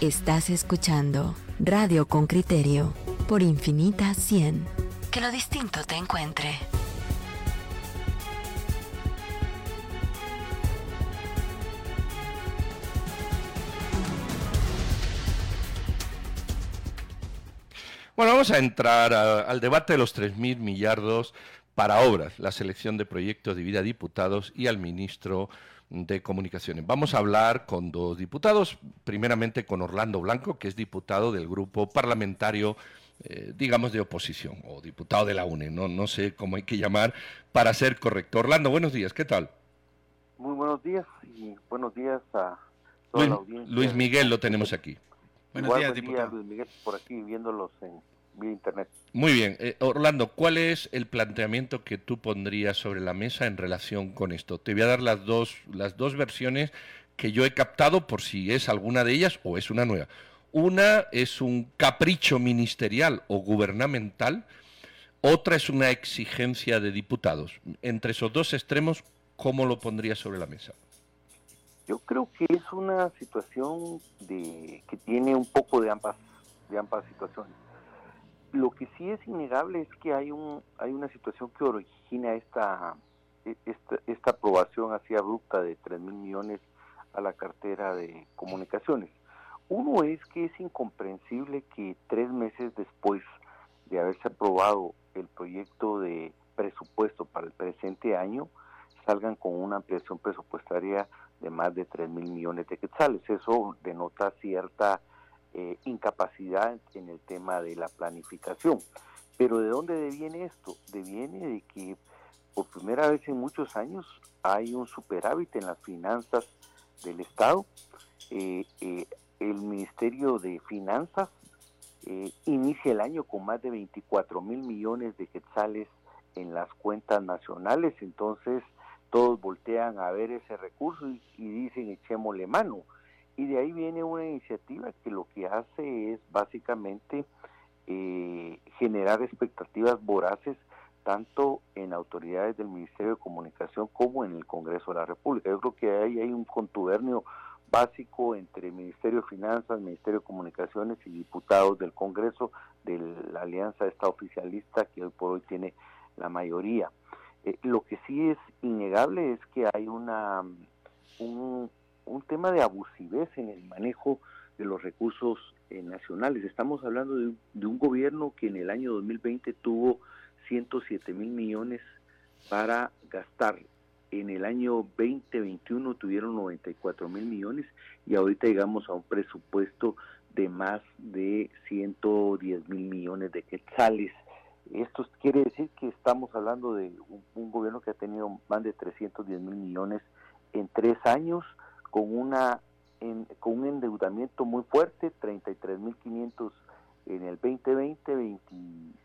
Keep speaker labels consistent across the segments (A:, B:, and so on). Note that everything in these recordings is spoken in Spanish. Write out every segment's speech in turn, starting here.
A: Estás escuchando Radio con Criterio por Infinita 100. Que lo distinto te encuentre.
B: Bueno, vamos a entrar al debate de los 3.000 millardos para obras, la selección de proyectos de vida a diputados y al ministro de Comunicaciones. Vamos a hablar con dos diputados, primeramente con Orlando Blanco, que es diputado del grupo parlamentario, eh, digamos, de oposición, o diputado de la UNE, no, no sé cómo hay que llamar para ser correcto. Orlando, buenos días, ¿qué tal?
C: Muy buenos días y buenos días a
B: toda la audiencia. Luis Miguel lo tenemos aquí.
C: Buenos días, diputado. Luis Miguel, por aquí viéndolos en vía internet.
B: Muy bien. Eh, Orlando, ¿cuál es el planteamiento que tú pondrías sobre la mesa en relación con esto? Te voy a dar las dos, las dos versiones que yo he captado por si es alguna de ellas o es una nueva. Una es un capricho ministerial o gubernamental, otra es una exigencia de diputados. Entre esos dos extremos, ¿cómo lo pondrías sobre la mesa?
C: Yo creo que es una situación de, que tiene un poco de ambas, de ambas situaciones. Lo que sí es innegable es que hay un hay una situación que origina esta esta, esta aprobación así abrupta de 3 mil millones a la cartera de comunicaciones. Uno es que es incomprensible que tres meses después de haberse aprobado el proyecto de presupuesto para el presente año, salgan con una ampliación presupuestaria de más de 3 mil millones de quetzales. Eso denota cierta eh, incapacidad en el tema de la planificación. Pero ¿de dónde deviene esto? Deviene de que por primera vez en muchos años hay un superávit en las finanzas del Estado. Eh, eh, el Ministerio de Finanzas inicia el año con más de 24 mil millones de quetzales en las cuentas nacionales, entonces todos voltean a ver ese recurso y, y dicen echémosle mano. Y de ahí viene una iniciativa que lo que hace es básicamente eh, generar expectativas voraces tanto en autoridades del Ministerio de Comunicación como en el Congreso de la República. Yo creo que ahí hay un contubernio básico entre Ministerio de Finanzas, Ministerio de Comunicaciones y diputados del Congreso de la alianza esta oficialista que hoy por hoy tiene la mayoría. Eh, lo que sí es innegable es que hay una un, un tema de abusivez en el manejo de los recursos eh, nacionales. Estamos hablando de, un gobierno que en el año 2020 tuvo 107 mil millones para gastar. En el año 2021 tuvieron 94 mil millones y ahorita llegamos a un presupuesto de más de 110 mil millones de quetzales. Esto quiere decir que estamos hablando de un gobierno que ha tenido más de 310 mil millones en tres años con una con un endeudamiento muy fuerte, 33.500 en el 2020,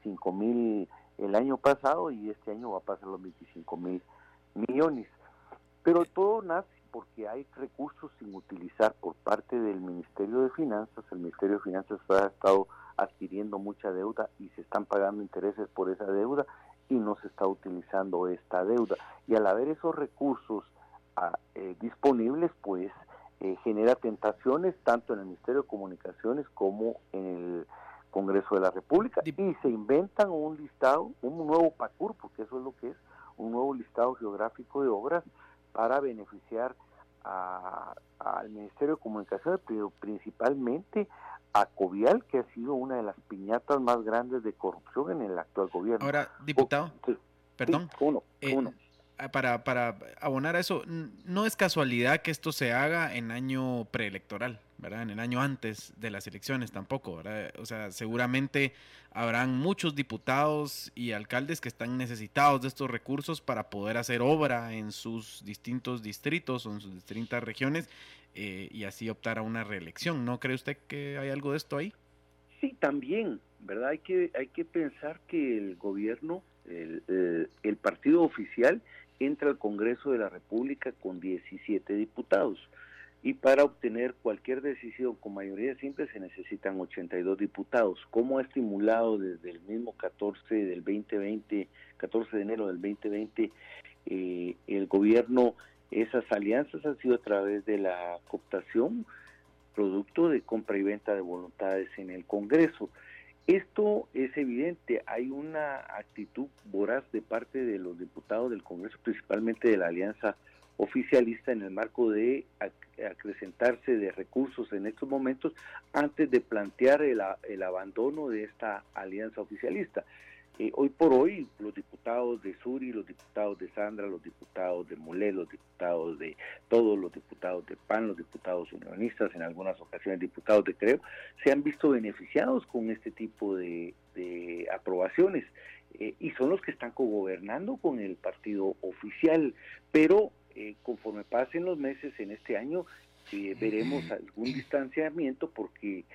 C: 25.000 el año pasado y este año va a pasar los 25.000 millones. Pero todo nace porque hay recursos sin utilizar por parte del Ministerio de Finanzas. El Ministerio de Finanzas ha estado adquiriendo mucha deuda y se están pagando intereses por esa deuda y no se está utilizando esta deuda. Y al haber esos recursos eh, disponibles, pues eh, genera tentaciones tanto en el Ministerio de Comunicaciones como en el Congreso de la República. Y se inventan un listado, un nuevo PACUR, porque eso es lo que es, un nuevo listado geográfico de obras para beneficiar al Ministerio de Comunicaciones, pero principalmente a Covial, que ha sido una de las piñatas más grandes de corrupción en el actual gobierno.
D: Ahora, diputado, perdón. uno, eh, uno. Para, para abonar a eso, no es casualidad que esto se haga en año preelectoral, ¿verdad? En el año antes de las elecciones tampoco, ¿verdad? O sea, seguramente habrán muchos diputados y alcaldes que están necesitados de estos recursos para poder hacer obra en sus distintos distritos o en sus distintas regiones eh, y así optar a una reelección. ¿No cree usted que hay algo de esto ahí?
C: Sí, también, ¿verdad? Hay que, hay que pensar que el gobierno, el, el partido oficial, entra al Congreso de la República con 17 diputados y para obtener cualquier decisión con mayoría simple se necesitan 82 diputados. ¿Cómo ha estimulado desde el mismo 14 del 2020, 14 de enero del 2020, eh, el gobierno esas alianzas han sido a través de la cooptación producto de compra y venta de voluntades en el Congreso. Esto es evidente, hay una actitud voraz de parte de los diputados del Congreso, principalmente de la Alianza Oficialista, en el marco de acrecentarse de recursos en estos momentos antes de plantear el, el abandono de esta alianza oficialista. Eh, hoy por hoy, los diputados de Suri, los diputados de Sandra, los diputados de Mulé, los diputados de todos los diputados de PAN, los diputados unionistas, en algunas ocasiones diputados de Creo, se han visto beneficiados con este tipo de, aprobaciones. Eh, y son los que están cogobernando con el partido oficial. Pero eh, conforme pasen los meses en este año, veremos algún distanciamiento porque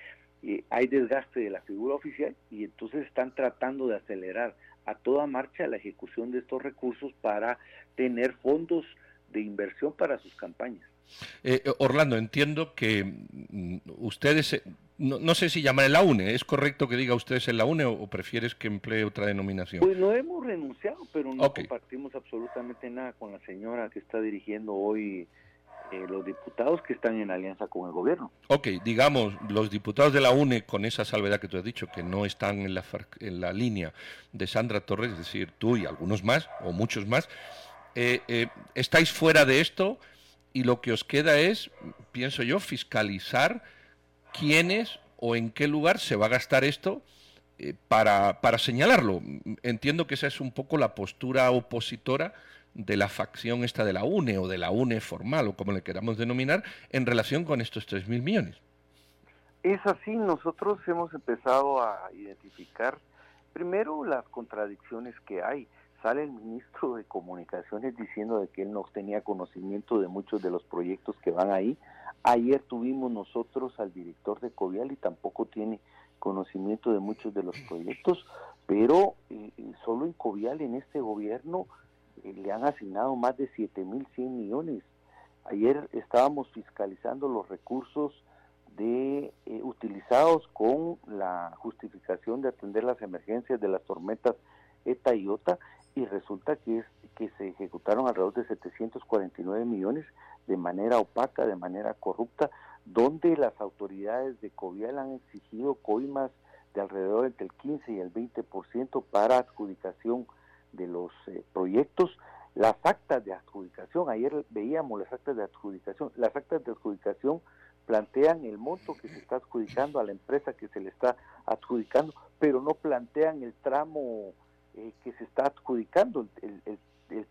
C: hay desgaste de la figura oficial y entonces están tratando de acelerar a toda marcha la ejecución de estos recursos para tener fondos de inversión para sus campañas.
B: Eh, eh, Orlando, entiendo que mm, ustedes, eh, no, sé si llaman la UNE, ¿es correcto que diga ustedes en la UNE o, prefieres que emplee otra denominación?
C: Pues no hemos renunciado, pero no compartimos absolutamente nada con la señora que está dirigiendo hoy eh, los diputados que están en alianza con el gobierno.
B: Ok, digamos, los diputados de la UNE, con esa salvedad que tú has dicho, que no están en la, en la línea de Sandra Torres, es decir, tú y algunos más, o muchos más, eh, eh, estáis fuera de esto y lo que os queda es, pienso yo, fiscalizar quiénes o en qué lugar se va a gastar esto para, para señalarlo. Entiendo que esa es un poco la postura opositora de la facción esta de la UNE o de la UNE formal o como le queramos denominar en relación con estos 3.000 millones.
C: Es así, nosotros hemos empezado a identificar primero las contradicciones que hay. Sale el ministro de Comunicaciones diciendo de que él no tenía conocimiento de muchos de los proyectos que van ahí. Ayer tuvimos nosotros al director de Covial y tampoco tiene conocimiento de muchos de los proyectos, pero eh, eh, solo en Covial en este gobierno le han asignado más de 7.100 millones. Ayer estábamos fiscalizando los recursos de eh, utilizados con la justificación de atender las emergencias de las tormentas ETA y OTA y resulta que es que se ejecutaron alrededor de 749 millones de manera opaca, de manera corrupta, donde las autoridades de Covial han exigido coimas de alrededor entre el 15 y el 20% para adjudicación de los eh, proyectos, las actas de adjudicación, ayer veíamos las actas de adjudicación, las actas de adjudicación plantean el monto que se está adjudicando a la empresa que se le está adjudicando, pero no plantean el tramo eh, que se está adjudicando, el, el,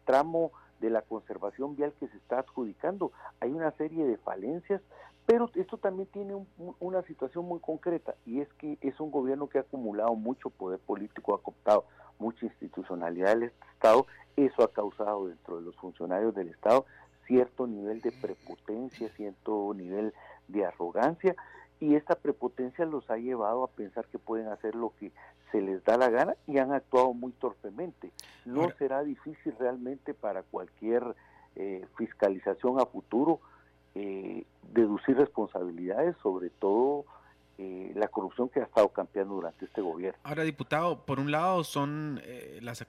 C: tramo de la conservación vial que se está adjudicando. Hay una serie de falencias, pero esto también tiene una situación muy concreta y es que es un gobierno que ha acumulado mucho poder político, ha cooptado mucha institucionalidad del Estado, eso ha causado dentro de los funcionarios del Estado cierto nivel de prepotencia, cierto nivel de arrogancia, y esta prepotencia los ha llevado a pensar que pueden hacer lo que se les da la gana y han actuado muy torpemente. No será difícil realmente para cualquier eh, fiscalización a futuro eh, deducir responsabilidades, sobre todo eh, la corrupción que ha estado campeando durante este gobierno.
D: Ahora, diputado, por un lado son eh, las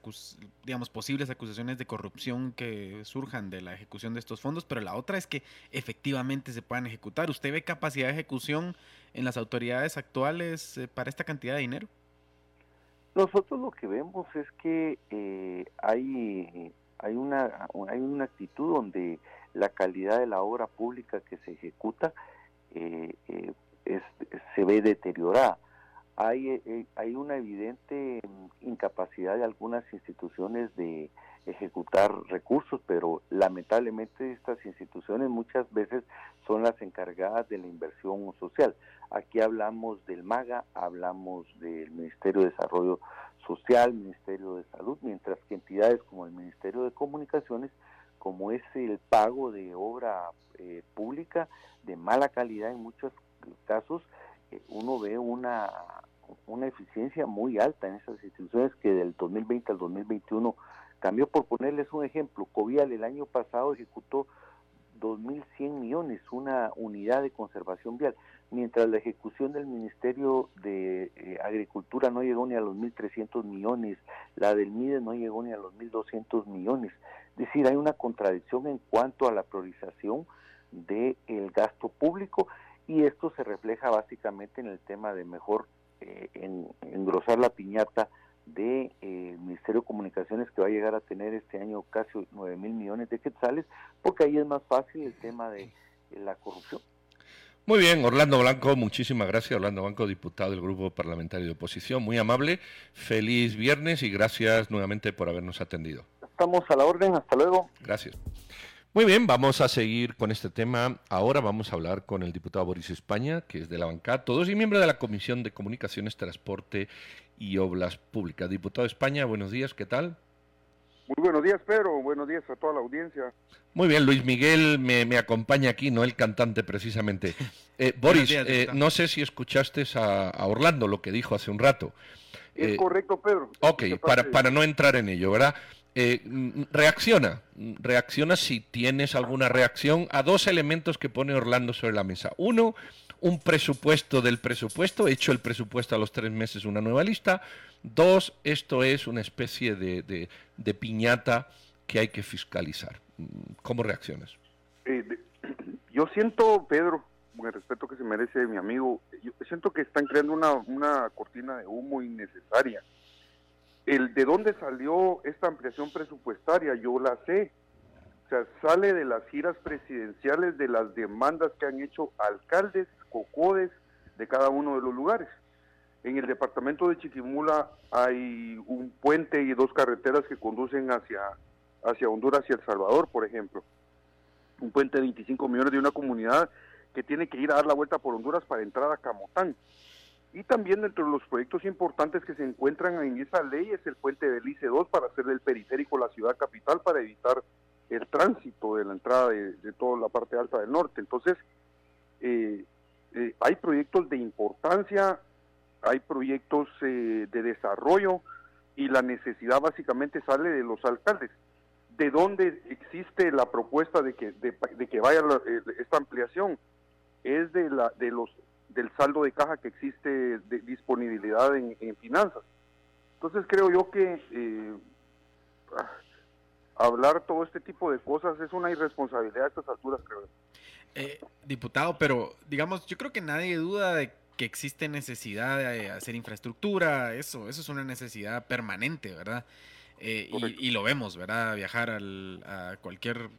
D: digamos posibles acusaciones de corrupción que surjan de la ejecución de estos fondos, pero la otra es que efectivamente se puedan ejecutar. ¿Usted ve capacidad de ejecución en las autoridades actuales eh, para esta cantidad de dinero?
C: Nosotros lo que vemos es que hay hay una hay una actitud donde la calidad de la obra pública que se ejecuta eh, se ve deteriorada. Hay, eh, hay una evidente incapacidad de algunas instituciones de ejecutar recursos, pero lamentablemente estas instituciones muchas veces son las encargadas de la inversión social. Aquí hablamos del MAGA, hablamos del Ministerio de Desarrollo Social, Ministerio de Salud, mientras que entidades como el Ministerio de Comunicaciones, como es el pago de obra eh, pública de mala calidad en muchos casos, eh, uno ve una, una eficiencia muy alta en esas instituciones que del 2020 al 2021 cambió. Por ponerles un ejemplo, Covial el año pasado ejecutó 2.100 millones, una unidad de conservación vial, mientras la ejecución del Ministerio de eh, Agricultura no llegó ni a los 1.300 millones, la del MIDE no llegó ni a los 1.200 millones. Es decir, hay una contradicción en cuanto a la priorización del gasto público y esto se refleja básicamente en el tema de mejor eh, en, engrosar la piñata del de, eh, Ministerio de Comunicaciones que va a llegar a tener este año casi 9 mil millones de quetzales, porque ahí es más fácil el tema de la corrupción.
B: Muy bien, Orlando Blanco, muchísimas gracias. Orlando Blanco, diputado del Grupo Parlamentario de Oposición, muy amable. Feliz viernes y gracias nuevamente por habernos atendido.
C: Estamos a la orden, hasta luego.
B: Gracias. Muy bien, vamos a seguir con este tema. Ahora vamos a hablar con el diputado Boris España, que es de la bancada, todos y miembro de la Comisión de Comunicaciones, Transporte y Obras Públicas. Diputado España, buenos días, ¿qué tal?
E: Muy buenos días, Pedro. Buenos días a toda la audiencia.
B: Muy bien, Luis Miguel me, acompaña aquí, no el cantante precisamente. Eh, Boris, eh, no sé si escuchaste a, Orlando lo que dijo hace un rato.
E: Es eh, correcto, Pedro.
B: Ok, para, para no entrar en ello, ¿verdad? Reacciona, reacciona si tienes alguna reacción a dos elementos que pone Orlando sobre la mesa. Uno, un presupuesto del presupuesto, hecho el presupuesto a los tres meses una nueva lista. Dos, esto es una especie de, de, piñata que hay que fiscalizar. ¿Cómo reaccionas?
E: Eh, yo siento, Pedro, con el respeto que se merece mi amigo, yo siento que están creando una, una cortina de humo innecesaria. El de dónde salió esta ampliación presupuestaria, yo la sé o sea, sale de las giras presidenciales de las demandas que han hecho alcaldes, cocodes de cada uno de los lugares. En el departamento de Chiquimula hay un puente y dos carreteras que conducen hacia, hacia Honduras y El Salvador, por ejemplo. Un puente de 25 millones de una comunidad que tiene que ir a dar la vuelta por Honduras para entrar a Camotán. Y también dentro de los proyectos importantes que se encuentran en esa ley es el puente del ICE 2 para hacer del periférico la ciudad capital para evitar el tránsito de la entrada de, toda la parte alta del norte. Entonces, eh, eh, hay proyectos de importancia, hay proyectos eh, de desarrollo y la necesidad básicamente sale de los alcaldes. ¿De dónde existe la propuesta de que, de, que vaya esta ampliación? Es de, la, de los, del saldo de caja que existe de disponibilidad en, en finanzas. Entonces creo yo que hablar todo este tipo de cosas es una irresponsabilidad a estas alturas, creo.
D: Eh, diputado, pero digamos, yo creo que nadie duda de que existe necesidad de hacer infraestructura, eso, eso es una necesidad permanente, ¿verdad? Eh, y, lo vemos, ¿verdad? Viajar al, a cualquier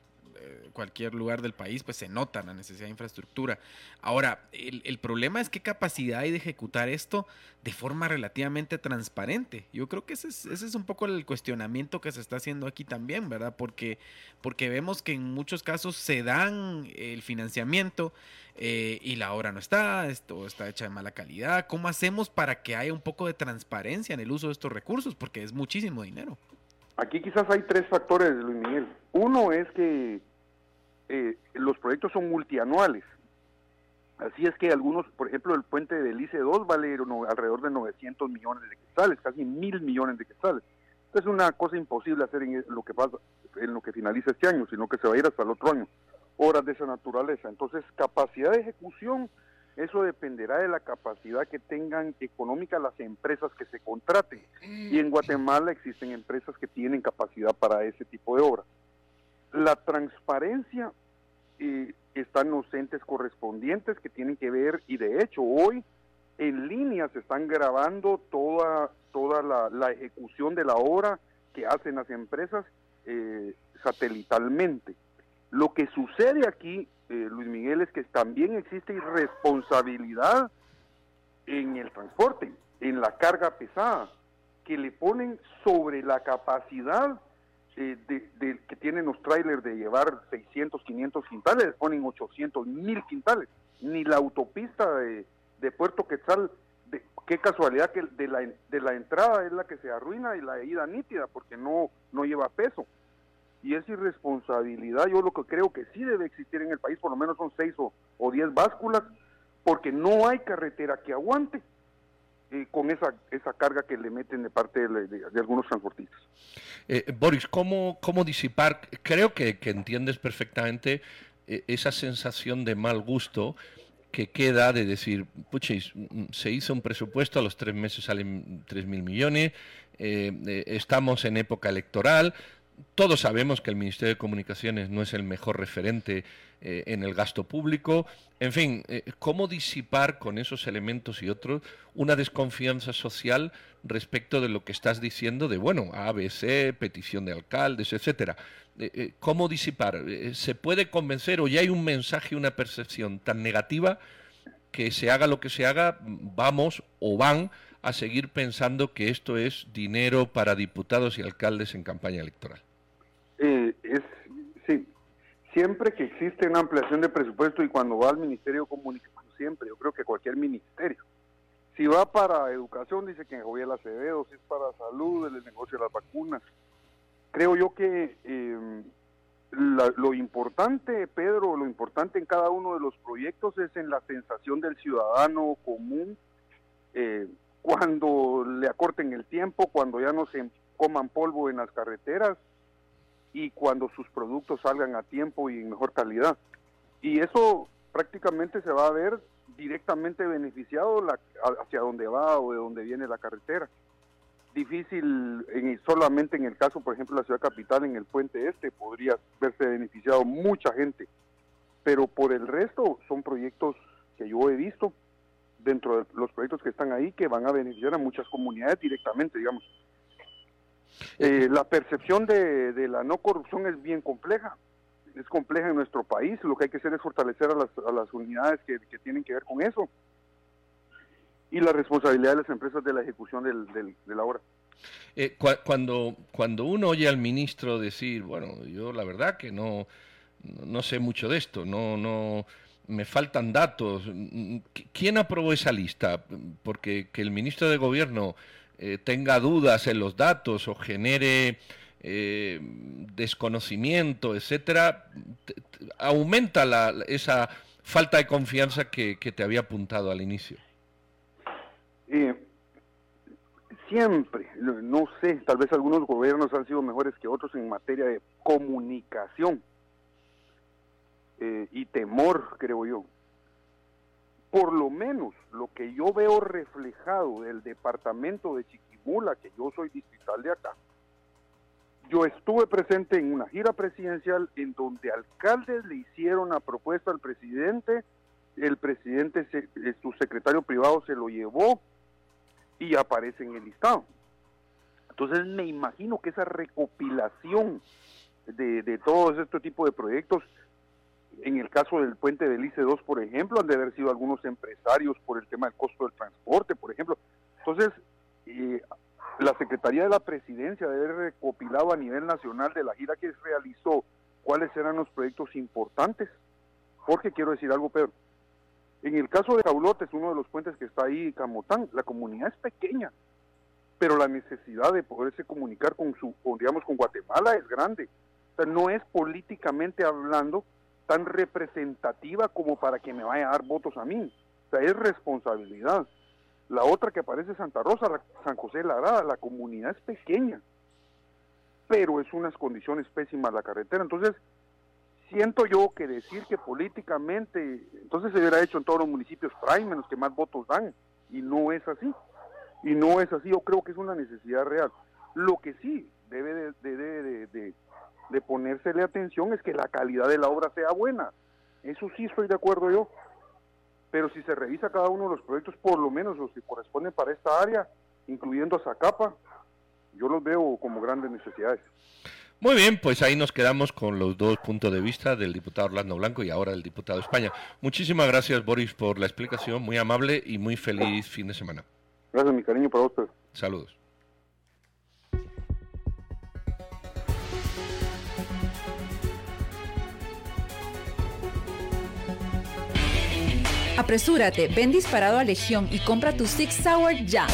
D: cualquier lugar del país, pues se nota la necesidad de infraestructura. Ahora, el, problema es qué capacidad hay de ejecutar esto de forma relativamente transparente. Yo creo que ese es, ese es un poco el cuestionamiento que se está haciendo aquí también, ¿verdad? Porque, porque vemos que en muchos casos se dan el financiamiento eh, y la obra no está, esto está hecha de mala calidad. ¿Cómo hacemos para que haya un poco de transparencia en el uso de estos recursos? Porque es muchísimo dinero.
E: Aquí quizás hay tres factores, Luis Miguel. Uno es que eh, los proyectos son multianuales. Así es que algunos, por ejemplo, el puente del ICE 2 vale alrededor de 900 millones de quetzales, casi mil millones de quetzales. Es una cosa imposible hacer en lo que pasa, en lo que finaliza este año, sino que se va a ir hasta el otro año. Horas de esa naturaleza. Entonces, capacidad de ejecución, eso dependerá de la capacidad que tengan económica las empresas que se contraten. Y en Guatemala existen empresas que tienen capacidad para ese tipo de obras. La transparencia eh, están los entes correspondientes que tienen que ver y de hecho hoy en línea se están grabando toda, toda la, ejecución de la obra que hacen las empresas eh, satelitalmente. Lo que sucede aquí, eh, Luis Miguel, es que también existe irresponsabilidad en el transporte, en la carga pesada, que le ponen sobre la capacidad eh, de, que tienen los trailers de llevar 600, 500 quintales, ponen 800, 1000 quintales. Ni la autopista de, Puerto Quetzal, de, qué casualidad que de la, de la entrada es la que se arruina y la ida nítida porque no, no lleva peso. Y es irresponsabilidad, yo lo que creo que sí debe existir en el país, por lo menos son 6 o, o 10 básculas, porque no hay carretera que aguante. Eh, con esa, esa carga que le meten de parte de, algunos transportistas.
B: Eh, Boris, ¿cómo, ¿cómo disipar? Creo que, entiendes perfectamente eh, esa sensación de mal gusto que queda de decir, puchis, se hizo un presupuesto, a los tres meses salen tres mil millones, estamos en época electoral, todos sabemos que el Ministerio de Comunicaciones no es el mejor referente eh, en el gasto público. En fin, eh, ¿cómo disipar con esos elementos y otros una desconfianza social respecto de lo que estás diciendo de, bueno, ABC, petición de alcaldes, etcétera? Eh, ¿Cómo disipar? ¿Se puede convencer o ya hay un mensaje, una percepción tan negativa que se haga lo que se haga, vamos o van a seguir pensando que esto es dinero para diputados y alcaldes en campaña electoral?
E: Eh, es, sí, siempre que existe una ampliación de presupuesto y cuando va al Ministerio de siempre, yo creo que cualquier ministerio, si va para educación, dice que Joviel Acevedo, si es para salud, el negocio de las vacunas. Creo yo que eh, lo importante, Pedro, lo importante en cada uno de los proyectos es en la sensación del ciudadano común, eh, cuando le acorten el tiempo, cuando ya no se coman polvo en las carreteras, y cuando sus productos salgan a tiempo y en mejor calidad. Y eso prácticamente se va a ver directamente beneficiado la, hacia dónde va o de dónde viene la carretera. Difícil en, solamente en el caso, por ejemplo, la ciudad capital, en el puente este, podría verse beneficiado mucha gente. Pero por el resto son proyectos que yo he visto dentro de los proyectos que están ahí que van a beneficiar a muchas comunidades directamente, digamos. Eh, la percepción de, la no corrupción es bien compleja, es compleja en nuestro país, lo que hay que hacer es fortalecer a las, unidades que, tienen que ver con eso y la responsabilidad de las empresas de la ejecución del, de la obra.
B: Eh, cuando, cuando uno oye al ministro decir, bueno, yo la verdad que no, no sé mucho de esto, no, no, me faltan datos. ¿Quién aprobó esa lista? Porque que el ministro de Gobierno eh, tenga dudas en los datos o genere eh, desconocimiento, etcétera, aumenta la, esa falta de confianza que, te había apuntado al inicio.
E: Eh, siempre, no sé, tal vez algunos gobiernos han sido mejores que otros en materia de comunicación y temor, creo yo por lo menos lo que yo veo reflejado del departamento de Chiquimula, que yo soy distrital de acá, yo estuve presente en una gira presidencial en donde alcaldes le hicieron la propuesta al presidente, el presidente, eh, su secretario privado se lo llevó y aparece en el listado. Entonces me imagino que esa recopilación de, de todo este tipo de proyectos en el caso del puente del ICE 2, por ejemplo, han de haber sido algunos empresarios por el tema del costo del transporte, por ejemplo. Entonces, eh, la Secretaría de la Presidencia debe haber recopilado a nivel nacional de la gira que realizó cuáles eran los proyectos importantes. Porque quiero decir algo, Pedro. En el caso de Caulotes, uno de los puentes que está ahí, Camotán, la comunidad es pequeña, pero la necesidad de poderse comunicar con su, digamos, con Guatemala es grande. O sea, no es políticamente hablando tan representativa como para que me vaya a dar votos a mí. O sea, es responsabilidad. La otra que aparece Santa Rosa, San José de la Grada, la comunidad es pequeña, pero es unas condiciones pésimas la carretera. Entonces, siento yo que decir que políticamente, entonces se hubiera hecho en todos los municipios prime, los que más votos dan, y no es así. Y no es así, yo creo que es una necesidad real. Lo que sí debe de, de de ponérsele atención es que la calidad de la obra sea buena. Eso sí estoy de acuerdo yo. Pero si se revisa cada uno de los proyectos, por lo menos los que corresponden para esta área, incluyendo a Zacapa, yo los veo como grandes necesidades.
B: Muy bien, pues ahí nos quedamos con los dos puntos de vista del diputado Orlando Blanco y ahora del diputado de España. Muchísimas gracias, Boris, por la explicación, muy amable y muy feliz fin de semana.
E: Gracias, mi cariño, para usted.
B: Saludos.
F: Apresúrate, ven disparado a Legión y compra tu Six Sour ya.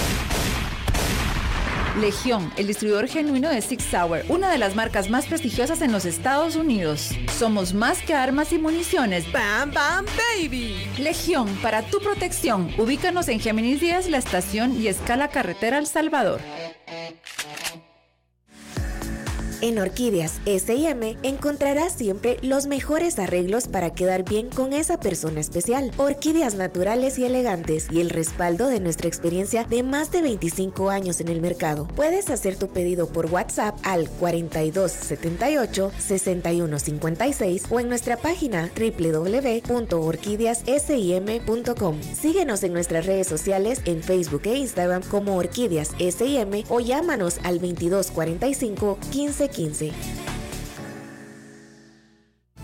F: Legión, el distribuidor genuino de Six Sour, una de las marcas más prestigiosas en los Estados Unidos. Somos más que armas y municiones. ¡Bam, bam, baby! Legión, para tu protección. Ubícanos en Géminis 10, la estación y escala carretera El Salvador.
G: En Orquídeas SM encontrarás siempre los mejores arreglos para quedar bien con esa persona especial. Orquídeas naturales y elegantes y el respaldo de nuestra experiencia de más de 25 años en el mercado. Puedes hacer tu pedido por WhatsApp al 4278 6156 o en nuestra página www.orquídeassim.com. Síguenos en nuestras redes sociales en Facebook e Instagram como Orquídeas SIM o llámanos al 2245 1515.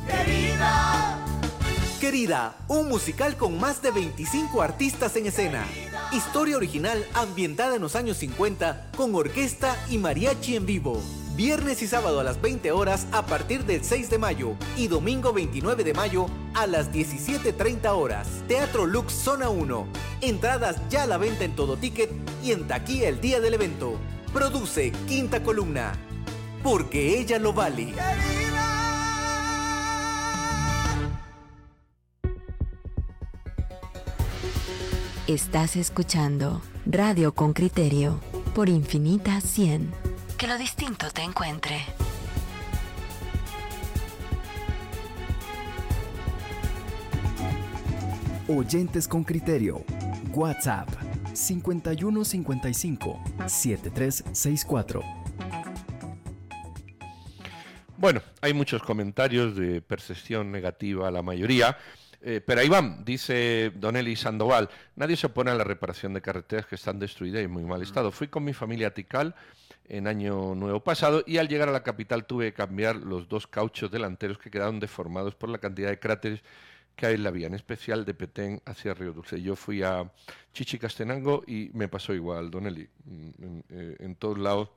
H: Querida. Querida, un musical con más de 25 artistas en escena. Historia original ambientada en los años 50 con orquesta y mariachi en vivo. Viernes y sábado a las 20 horas a partir del 6 de mayo y domingo 29 de mayo a las 17.30 horas. Teatro Lux Zona 1. Entradas ya a la venta en todo ticket y en taquilla el día del evento. Produce Quinta Columna. Porque ella lo vale.
A: Estás escuchando Radio con Criterio por Infinita 100. Que lo distinto te encuentre.
I: Oyentes con Criterio. WhatsApp 5155 7364.
B: Hay muchos comentarios de percepción negativa, la mayoría. Eh, pero ahí van, dice Donelli Sandoval, nadie se opone a la reparación de carreteras que están destruidas y en muy mal estado. Fui con mi familia a Tikal en año nuevo pasado y al llegar a la capital tuve que cambiar los dos cauchos delanteros que quedaron deformados por la cantidad de cráteres que hay en la vía, en especial de Petén hacia Río Dulce. Yo fui a Chichicastenango y me pasó igual, Donelli. Mm, en, eh, en todos lados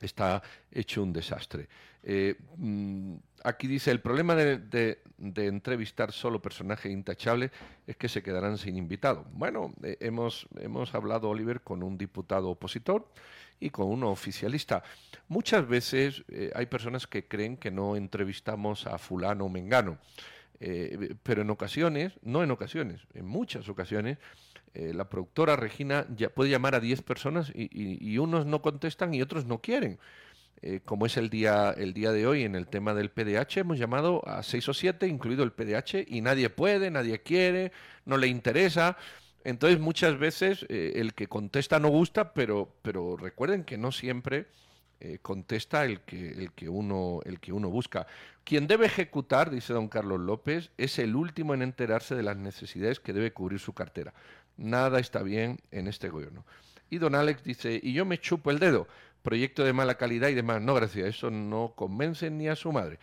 B: está hecho un desastre. Eh, mm, aquí dice, el problema de, entrevistar solo personajes intachables es que se quedarán sin invitado. Bueno, eh, hemos, hemos hablado, Oliver, con un diputado opositor y con uno oficialista. Muchas veces hay personas que creen que no entrevistamos a fulano o mengano. Eh, pero en ocasiones, no en ocasiones, en muchas ocasiones, eh, la productora Regina ya puede llamar a 10 personas y, unos no contestan y otros no quieren. Eh, como es el día, el día de hoy en el tema del PDH, hemos llamado a 6 o 7, incluido el PDH, y nadie puede, nadie quiere, no le interesa. Entonces muchas veces el que contesta no gusta, pero, pero recuerden que no siempre eh, contesta el que, el, que uno, el que uno busca. Quien debe ejecutar, dice don Carlos López, es el último en enterarse de las necesidades que debe cubrir su cartera. Nada está bien en este gobierno. Y don Alex dice, y yo me chupo el dedo, proyecto de mala calidad y demás. No, gracias, eso no convence ni a su madre.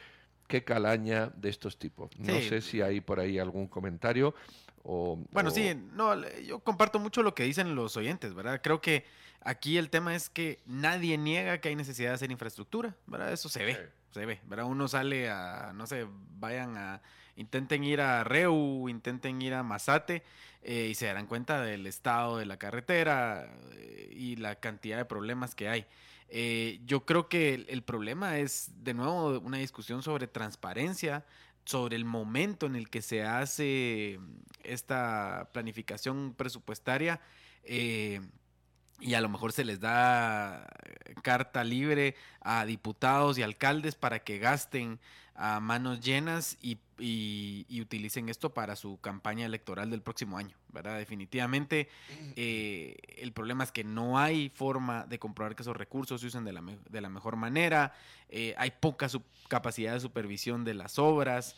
B: Qué calaña de estos tipos. No sé si hay por ahí algún comentario. O,
D: bueno, sí, no, yo comparto mucho lo que dicen los oyentes, ¿verdad? Creo que Aquí el tema es que nadie niega que hay necesidad de hacer infraestructura, ¿verdad? Eso se ve, se ve, ¿verdad? Uno sale a, no sé, vayan a, intenten ir a Reu, intenten ir a Mazate eh, y se darán cuenta del estado de la carretera eh, y la cantidad de problemas que hay. Eh, yo creo que el, el, problema es, de nuevo, una discusión sobre transparencia, sobre el momento en el que se hace esta planificación presupuestaria y a lo mejor se les da carta libre a diputados y alcaldes para que gasten a manos llenas y, utilicen esto para su campaña electoral del próximo año, ¿verdad? Definitivamente eh, el problema es que no hay forma de comprobar que esos recursos se usen de la, de la mejor manera, eh, hay poca capacidad de supervisión de las obras,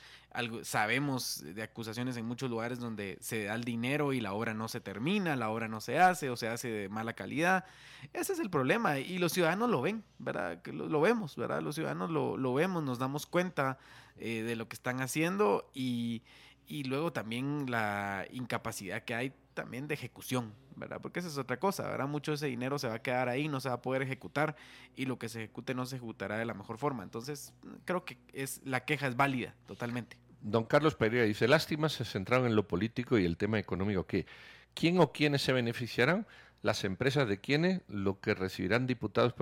D: sabemos de acusaciones en muchos lugares donde se da el dinero y la obra no se termina, la obra no se hace o se hace de mala calidad. Ese es el problema y los ciudadanos lo ven, ¿verdad? Que lo, vemos, ¿verdad? Los ciudadanos lo, vemos, nos damos cuenta eh, de lo que están haciendo y, y luego también la incapacidad que hay también de ejecución, ¿verdad? Porque esa es otra cosa, ¿verdad? Mucho de ese dinero se va a quedar ahí, no se va a poder ejecutar y lo que se ejecute no se ejecutará de la mejor forma. Entonces, creo que es la queja es válida totalmente.
B: Don Carlos Pereira dice, lástima se centraron en lo político y el tema económico. ¿Qué? ¿Quién o quiénes se beneficiarán? ¿Las empresas de quiénes? ¿Lo que recibirán diputados?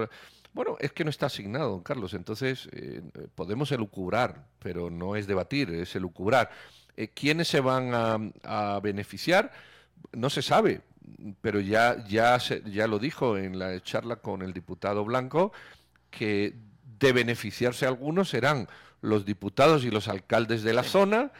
B: Bueno, es que no está asignado, don Carlos. Entonces, eh, podemos elucubrar, pero no es debatir, es elucubrar. Eh, ¿Quiénes se van a, beneficiar? No se sabe, pero ya, ya, ya lo dijo en la charla con el diputado Blanco, que de beneficiarse algunos serán los diputados y los alcaldes de la zona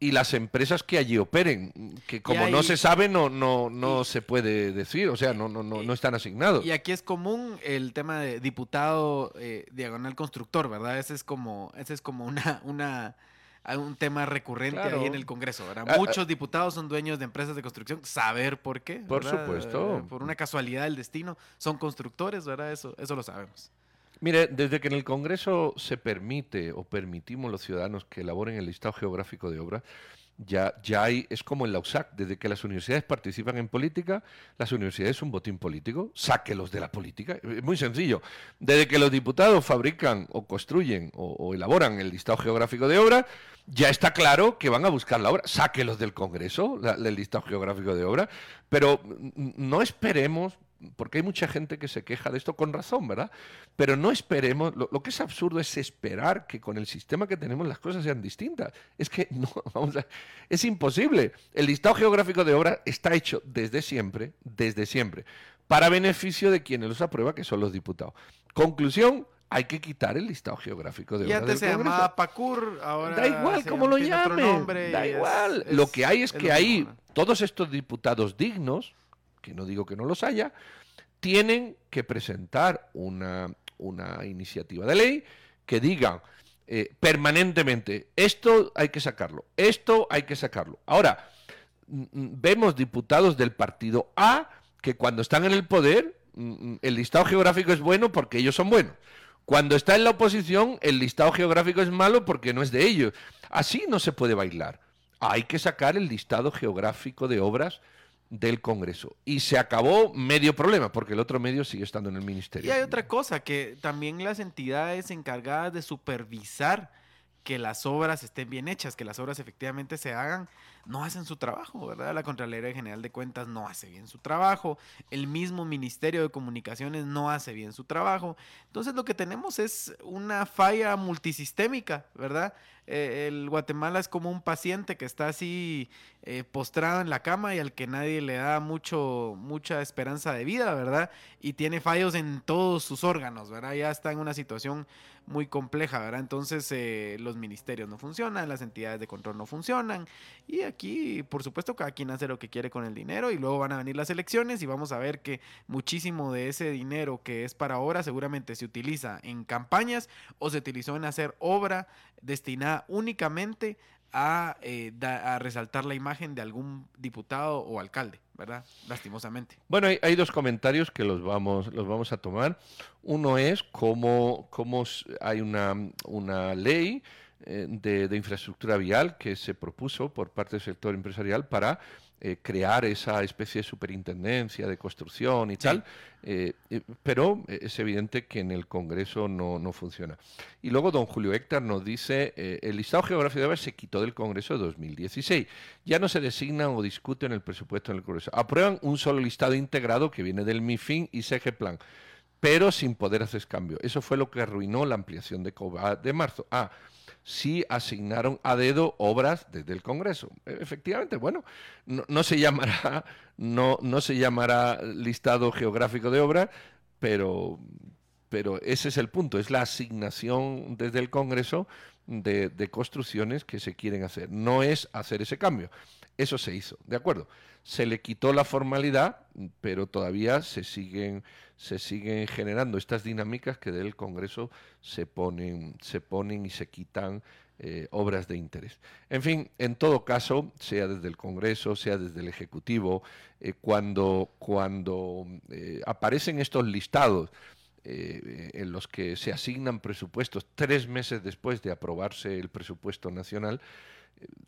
B: y las empresas que allí operen, que como no se sabe no no no se puede decir, o sea, no no no, no están asignados.
D: Y aquí es común el tema de diputado eh, diagonal constructor, ¿verdad? Ese es como ese es como una una un tema recurrente ahí en el Congreso, ¿verdad? Ah, Muchos ah. diputados son dueños de empresas de construcción, saber por qué.
B: Por supuesto.
D: Por una casualidad del destino, son constructores, ¿verdad? Eso, eso lo sabemos.
B: Mire, desde que en el Congreso se permite o permitimos los ciudadanos que elaboren el listado geográfico de obras, ya, ya hay, es como en la USAC, desde que las universidades participan en política, las universidades son un botín político, sáquelos de la política. Es muy sencillo. Desde que los diputados fabrican o construyen o, elaboran el listado geográfico de obras, ya está claro que van a buscar la obra. Sáquelos del Congreso, del listado geográfico de obras, pero no esperemos porque hay mucha gente que se queja de esto con razón, ¿verdad? Pero no esperemos, lo, que es absurdo es esperar que con el sistema que tenemos las cosas sean distintas. Es que no, vamos a, es imposible. El listado geográfico de obras está hecho desde siempre, desde siempre, para beneficio de quienes los aprueba, que son los diputados. Conclusión, hay que quitar el listado geográfico de obras.
D: Ya se llamaba PACUR, ahora.
B: Da igual cómo lo llamen. Da igual. lo que hay es, que hay todos estos diputados dignos que no digo que no los haya, tienen que presentar una, iniciativa de ley que diga eh, permanentemente, esto hay que sacarlo, esto hay que sacarlo. Ahora, vemos diputados del partido A que cuando están en el poder, el listado geográfico es bueno porque ellos son buenos. Cuando está en la oposición, el listado geográfico es malo porque no es de ellos. Así no se puede bailar. Hay que sacar el listado geográfico de obras del Congreso. Y se acabó medio problema, porque el otro medio sigue estando en el Ministerio.
D: Y hay otra cosa, que también las entidades encargadas de supervisar que las obras estén bien hechas, que las obras efectivamente se hagan, no hacen su trabajo, ¿verdad? La Contraloría General de Cuentas no hace bien su trabajo, el mismo Ministerio de Comunicaciones no hace bien su trabajo. Entonces lo que tenemos es una falla multisistémica, ¿verdad? Eh, el Guatemala es como un paciente que está así eh, postrado en la cama y al que nadie le da mucho, mucha esperanza de vida, ¿verdad? Y tiene fallos en todos sus órganos, ¿verdad? Ya está en una situación muy compleja, ¿verdad? Entonces eh, los ministerios no funcionan, las entidades de control no funcionan y aquí, por supuesto, cada quien hace lo que quiere con el dinero y luego van a venir las elecciones y vamos a ver que muchísimo de ese dinero que es para obra seguramente se utiliza en campañas o se utilizó en hacer obra destinada únicamente a, eh, a, resaltar la imagen de algún diputado o alcalde, ¿verdad? Lastimosamente.
B: Bueno, hay, dos comentarios que los vamos, los vamos a tomar. Uno es cómo, cómo hay una, una ley eh, de, infraestructura vial que se propuso por parte del sector empresarial para eh, crear esa especie de superintendencia de construcción y tal, eh, pero es evidente que en el Congreso no, no, funciona. Y luego don Julio Héctor nos dice, el listado geográfico de obras se quitó del Congreso de 2016, ya no se designa o discute en el presupuesto en el Congreso. Aprueban un solo listado integrado que viene del MIFIN y SEGE Plan pero sin poder hacer cambio. Eso fue lo que arruinó la ampliación de COBA de marzo. Ah, sí asignaron a dedo obras desde el Congreso. E, efectivamente, bueno, no, se llamará, no, no se llamará listado geográfico de obras, pero, pero ese es el punto, es la asignación desde el Congreso de, de construcciones que se quieren hacer. No es hacer ese cambio. Eso se hizo, ¿de acuerdo? Se le quitó la formalidad, pero todavía se siguen se siguen generando estas dinámicas que del Congreso se ponen, se ponen y se quitan eh, obras de interés. En fin, en todo caso, sea desde el Congreso, sea desde el Ejecutivo, eh, cuando, cuando eh, aparecen estos listados en los que se asignan presupuestos tres meses después de aprobarse el presupuesto nacional,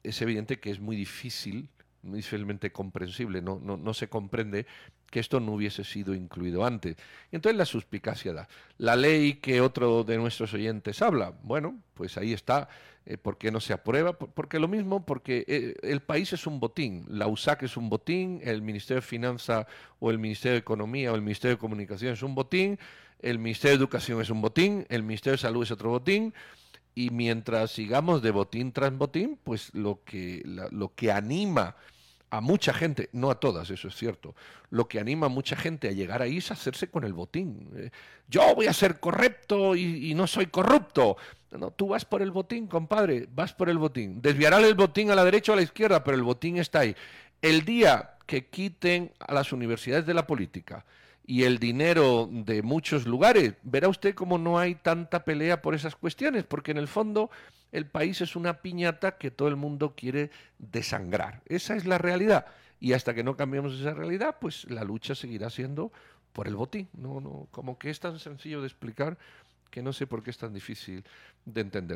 B: es evidente que es muy difícil difícilmente comprensible, no, no, no se comprende que esto no hubiese sido incluido antes. Entonces la suspicacia da. La ley que otro de nuestros oyentes habla, bueno, pues ahí está. Eh, ¿Por qué no se aprueba? Porque lo mismo, porque eh, el país es un botín, la USAC es un botín, el Ministerio de Finanzas o el Ministerio de Economía o el Ministerio de Comunicación es un botín, el Ministerio de Educación es un botín, el Ministerio de Salud es otro botín, y mientras sigamos de botín tras botín, pues lo que, lo que anima a mucha gente, no a todas, eso es cierto, lo que anima a mucha gente a llegar ahí es hacerse con el botín. Eh, yo voy a ser correcto y, no soy corrupto. No, tú vas por el botín, compadre, vas por el botín. Desviará el botín a la derecha o a la izquierda, pero el botín está ahí. El día que quiten a las universidades de la política y el dinero de muchos lugares, verá usted cómo no hay tanta pelea por esas cuestiones, porque en el fondo el país es una piñata que todo el mundo quiere desangrar. Esa es la realidad. Y hasta que no cambiemos esa realidad, pues la lucha seguirá siendo por el botín. No, no, como que es tan sencillo de explicar que no sé por qué es tan difícil de entender.